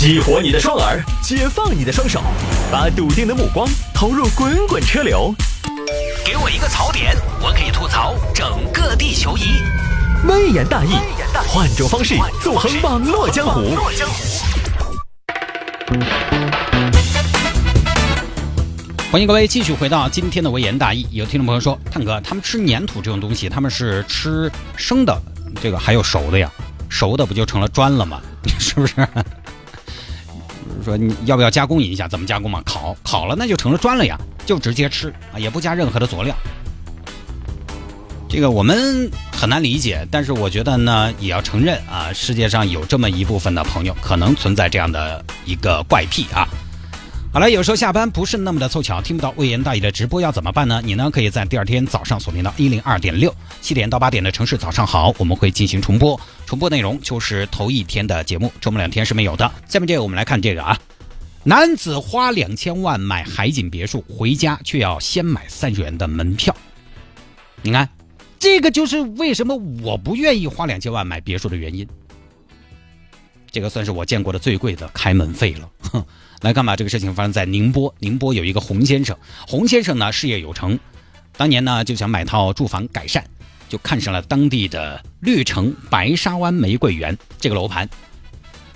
激活你的双耳，解放你的双手，把笃定的目光投入滚滚车流。给我一个槽点，我可以吐槽整个地球仪。微言大义，换种方式纵横网络江湖。欢迎各位继续回到今天的微言大义。有听众朋友说，探哥，他们吃粘土这种东西，他们是吃生的，这个还有熟的呀？熟的不就成了砖了吗？是不是？说你要不要加工一下？怎么加工嘛？烤，烤了那就成了砖了呀，就直接吃啊，也不加任何的佐料。这个我们很难理解，但是我觉得呢，也要承认啊，世界上有这么一部分的朋友，可能存在这样的一个怪癖啊。好了，有时候下班不是那么的凑巧，听不到魏延大爷的直播要怎么办呢？你呢可以在第二天早上锁定到一零二点六，七点到八点的城市早上好，我们会进行重播，重播内容就是头一天的节目，周末两天是没有的。下面这个我们来看这个啊，男子花两千万买海景别墅，回家却要先买三十元的门票。你看，这个就是为什么我不愿意花两千万买别墅的原因。这个算是我见过的最贵的开门费了。哼，来看吧，这个事情发生在宁波。宁波有一个洪先生，洪先生呢事业有成，当年呢就想买套住房改善，就看上了当地的绿城白沙湾玫瑰园这个楼盘。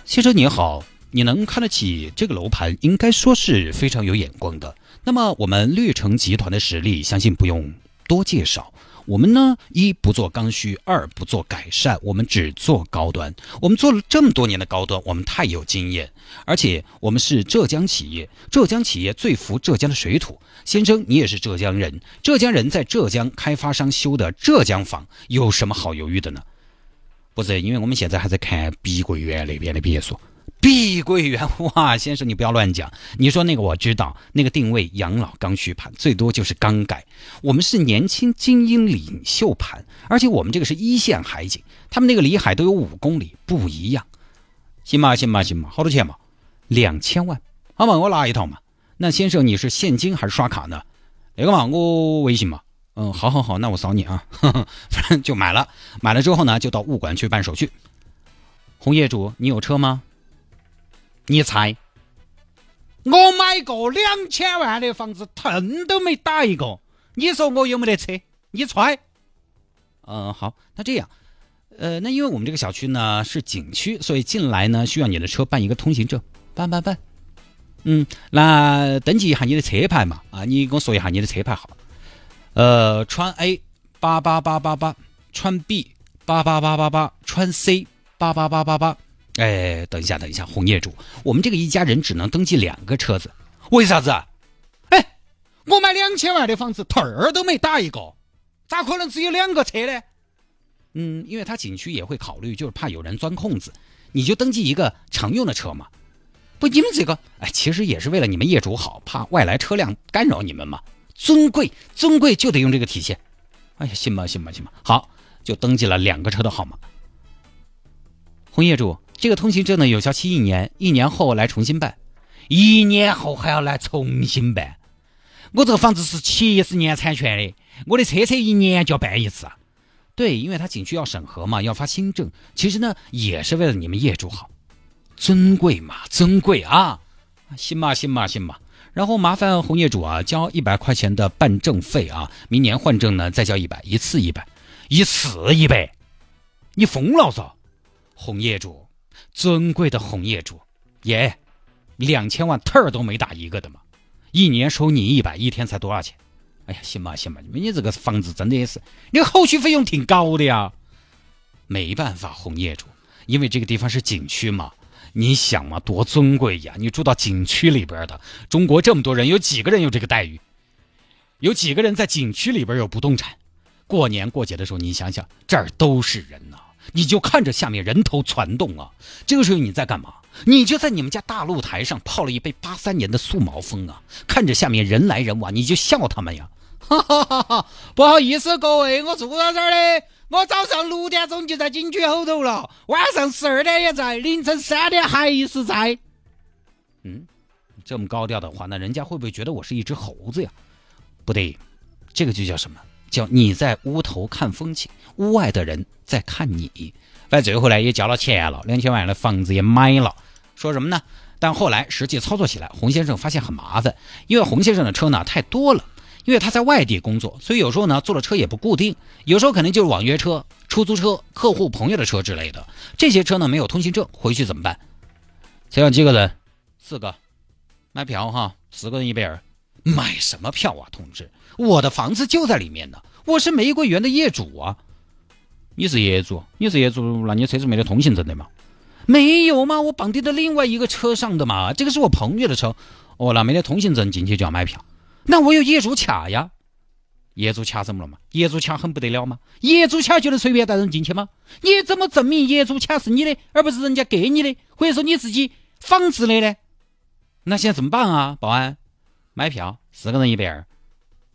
先生你好，你能看得起这个楼盘，应该说是非常有眼光的。那么我们绿城集团的实力，相信不用多介绍。我们呢，一不做刚需，二不做改善，我们只做高端。我们做了这么多年的高端，我们太有经验，而且我们是浙江企业，浙江企业最服浙江的水土。先生，你也是浙江人，浙江人在浙江开发商修的浙江房，有什么好犹豫的呢？不是，因为我们现在还在看碧桂园那边的别墅。碧桂园哇，先生你不要乱讲。你说那个我知道，那个定位养老刚需盘，最多就是刚改。我们是年轻精英领袖盘，而且我们这个是一线海景，他们那个离海都有五公里，不一样。行吧，行吧，行吧，好多钱嘛？两千万。好嘛，我拿一套嘛。那先生你是现金还是刷卡呢？那个嘛，我微信嘛。嗯，好好好，那我扫你啊。反正就买了，买了之后呢，就到物管去办手续。红业主，你有车吗？你猜，我买个两千万的房子，腾都没打一个。你说我有没得车？你猜？嗯，好，那这样，呃，那因为我们这个小区呢是景区，所以进来呢需要你的车办一个通行证，办办办。嗯，那登记一下你的车牌嘛？啊，你跟我说一下你的车牌号。呃，川 A 八八八八八，川 B 八八八八八，川 C 八八八八八。哎，等一下，等一下，红业主，我们这个一家人只能登记两个车子，为啥子？哎，我买两千万的房子，腿儿都没打一个，咋可能只有两个车呢？嗯，因为他景区也会考虑，就是怕有人钻空子，你就登记一个常用的车嘛。不，你们这个，哎，其实也是为了你们业主好，怕外来车辆干扰你们嘛。尊贵，尊贵就得用这个体现。哎呀，行吧，行吧，行吧，好，就登记了两个车的号码。红业主。这个通行证呢，有效期一年，一年后来重新办，一年后还要来重新办。我这个房子是七十年产权的，我的车车一年就要办一次啊。对，因为他景区要审核嘛，要发新证。其实呢，也是为了你们业主好，尊贵嘛，尊贵啊。行吧，行吧，行吧。然后麻烦红业主啊，交一百块钱的办证费啊，明年换证呢再交一百，一次一百，一次一百，你疯了嗦，红业主。尊贵的红业主，耶，两千万特儿都没打一个的嘛，一年收你一百，一天才多少钱？哎呀，行吧行吧，你们你这个房子真的也是，你后续费用挺高的呀。没办法，红业主，因为这个地方是景区嘛，你想嘛，多尊贵呀！你住到景区里边的，中国这么多人，有几个人有这个待遇？有几个人在景区里边有不动产？过年过节的时候，你想想，这儿都是人呐。你就看着下面人头攒动啊！这个时候你在干嘛？你就在你们家大露台上泡了一杯八三年的素毛峰啊！看着下面人来人往，你就笑他们呀！哈哈哈哈！不好意思各位，我住到这儿的，我早上六点钟就在景区后头了，晚上十二点也在，凌晨三点还是在。嗯，这么高调的话，那人家会不会觉得我是一只猴子呀？不对，这个就叫什么？叫你在屋头看风景，屋外的人在看你。反正最后呢也交了钱了，两千万的房子也买了。说什么呢？但后来实际操作起来，洪先生发现很麻烦，因为洪先生的车呢太多了，因为他在外地工作，所以有时候呢坐的车也不固定，有时候可能就是网约车、出租车、客户朋友的车之类的。这些车呢没有通行证，回去怎么办？车上几个人？四个，买票哈，四个人一百二。买什么票啊，同志？我的房子就在里面呢，我是玫瑰园的业主啊。你是业主，你是业主，那你车子没得通行证的吗？没有吗？我绑定的另外一个车上的嘛，这个是我朋友的车。哦，那没得通行证进去就要买票？那我有业主卡呀。业主卡怎么了嘛？业主卡很不得了吗？业主卡就能随便带人进去吗？你怎么证明业主卡是你的，而不是人家给你的，或者说你自己仿制的呢？那现在怎么办啊，保安？买票，四个人一百二。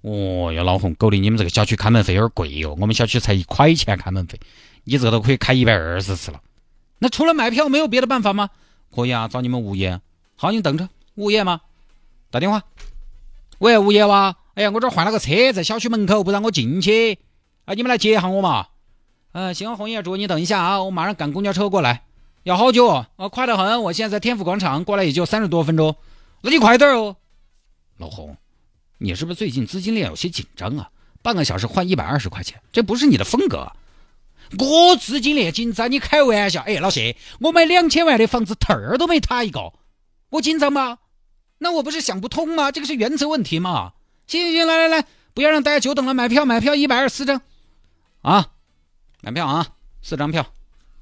哦哟，老洪，狗的，你们这个小区开门费有点贵哟，我们小区才一块钱开门费，你这个都可以开一百二十次了。那除了买票，没有别的办法吗？可以啊，找你们物业。好，你等着，物业吗？打电话。喂，物业哇？哎呀，我这换了个车，在小区门口不让我进去，啊，你们来接一下我嘛。嗯，行，红业主，你等一下啊，我马上赶公交车过来。要好久？啊，快得很，我现在在天府广场，过来也就三十多分钟。那你快点哦。老洪，你是不是最近资金链有些紧张啊？半个小时换一百二十块钱，这不是你的风格。我资金链紧张？你开玩笑？哎，老谢，我买两千万的房子，头儿都没塌一个，我紧张吗？那我不是想不通吗？这个是原则问题嘛？行行行，来来来，不要让大家久等了，买票买票，一百二四张，啊，买票啊，四张票，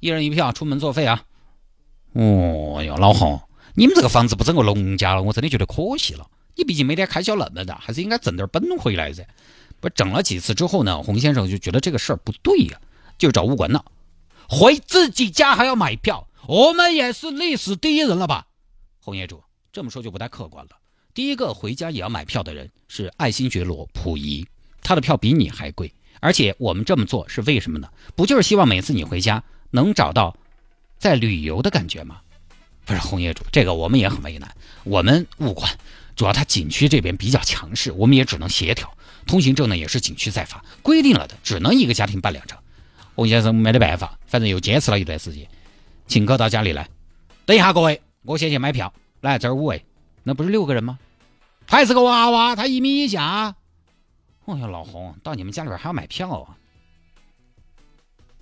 一人一票，出门作废啊。哦哟，老洪，你们这个房子不整个农家了，我真的觉得可惜了。你毕竟每天开销那么大，还是应该挣点本回来噻。不整了几次之后呢，洪先生就觉得这个事儿不对呀，就找物管了。回自己家还要买票，我们也是历史第一人了吧？洪业主这么说就不太客观了。第一个回家也要买票的人是爱新觉罗溥仪，他的票比你还贵。而且我们这么做是为什么呢？不就是希望每次你回家能找到在旅游的感觉吗？不是洪业主，这个我们也很为难。我们物管。主要他景区这边比较强势，我们也只能协调。通行证呢也是景区在发，规定了的，只能一个家庭办两张。洪先生没得办法，反正又坚持了一段时间，请客到家里来。等一下，各位，我先去买票。来，这儿五位，那不是六个人吗？还是个娃娃，他一米以下。哎呀，老洪，到你们家里边还要买票啊？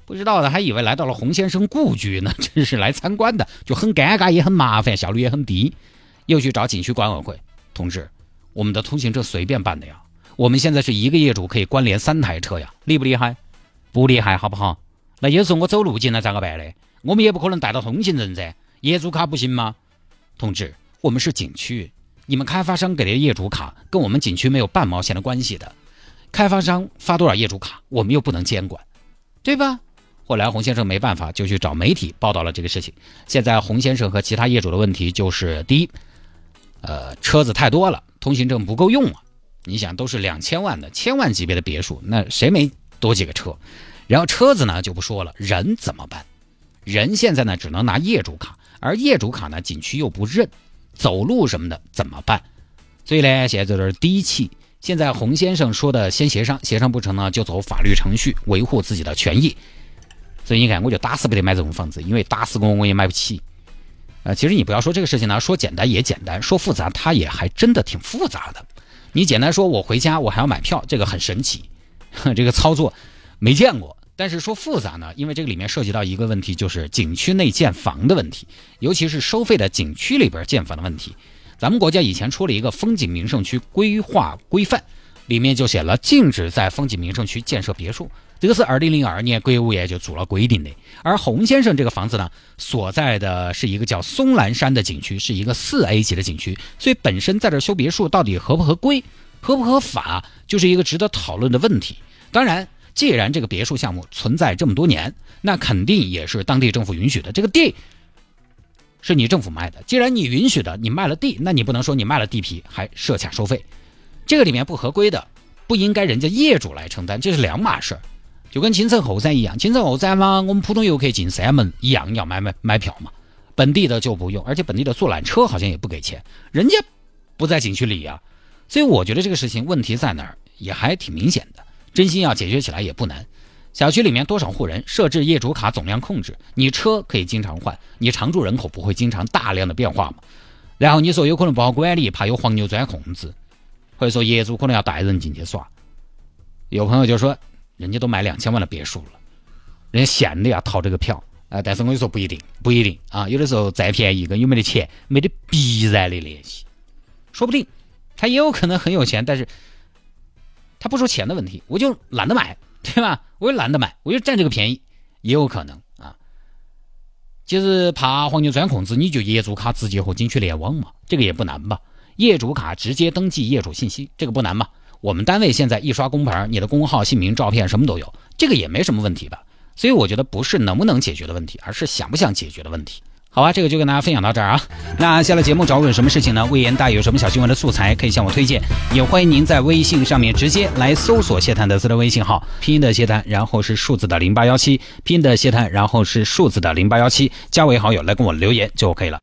不知道的还以为来到了洪先生故居呢，真是来参观的，就很尴尬，也很麻烦，效率也很低。又去找景区管委会。同志，我们的通行证随便办的呀。我们现在是一个业主可以关联三台车呀，厉不厉害？不厉害，好不好？那有时候我走路进来咋个办嘞？我们也不可能带到通行证噻，业主卡不行吗？同志，我们是景区，你们开发商给的业主卡跟我们景区没有半毛钱的关系的。开发商发多少业主卡，我们又不能监管，对吧？后来洪先生没办法，就去找媒体报道了这个事情。现在洪先生和其他业主的问题就是：第一。呃，车子太多了，通行证不够用啊！你想，都是两千万的千万级别的别墅，那谁没多几个车？然后车子呢就不说了，人怎么办？人现在呢只能拿业主卡，而业主卡呢景区又不认，走路什么的怎么办？所以呢，现在就是第一期。现在洪先生说的先协商，协商不成呢就走法律程序，维护自己的权益。所以你看，我就打死不得买这种房子，因为打死我我也买不起。呃，其实你不要说这个事情呢，说简单也简单，说复杂它也还真的挺复杂的。你简单说，我回家我还要买票，这个很神奇，这个操作没见过。但是说复杂呢，因为这个里面涉及到一个问题，就是景区内建房的问题，尤其是收费的景区里边建房的问题。咱们国家以前出了一个风景名胜区规划规范，里面就写了禁止在风景名胜区建设别墅。这个是二零零二年国务院就做了规定的，而洪先生这个房子呢，所在的是一个叫松兰山的景区，是一个四 A 级的景区，所以本身在这修别墅到底合不合规、合不合法，就是一个值得讨论的问题。当然，既然这个别墅项目存在这么多年，那肯定也是当地政府允许的。这个地是你政府卖的，既然你允许的，你卖了地，那你不能说你卖了地皮还设卡收费，这个里面不合规的，不应该人家业主来承担，这是两码事儿。就跟青城后山一样，青城后山嘛，我们普通游客进山门一样要买买买票嘛，本地的就不用，而且本地的坐缆车好像也不给钱，人家不在景区里呀，所以我觉得这个事情问题在哪儿也还挺明显的，真心要解决起来也不难。小区里面多少户人设置业主卡总量控制，你车可以经常换，你常住人口不会经常大量的变化嘛？然后你说有可能不好管理，怕有黄牛钻空子，或者说业主可能要带人进去耍。有朋友就说，人家都买两千万的别墅了，人家闲的呀套这个票啊。但是我跟你说不一定，不一定啊。有的时候再便宜跟有没得钱没得必然的联系，说不定他也有可能很有钱，但是他不说钱的问题，我就懒得买，对吧？我也懒得买，我就占这个便宜，也有可能啊。就是怕黄牛钻空子，你就业主卡直接和景区联网嘛，这个也不难吧？业主卡直接登记业主信息，这个不难吧？我们单位现在一刷工牌，你的工号、姓名、照片什么都有，这个也没什么问题吧？所以我觉得不是能不能解决的问题，而是想不想解决的问题。好吧，这个就跟大家分享到这儿啊。那下了节目找我有什么事情呢？魏延大有什么小新闻的素材可以向我推荐，也欢迎您在微信上面直接来搜索谢探的私人微信号，拼音的谢探，然后是数字的零八幺七，拼音的谢探，然后是数字的零八幺七，加为好友来跟我留言就可以了。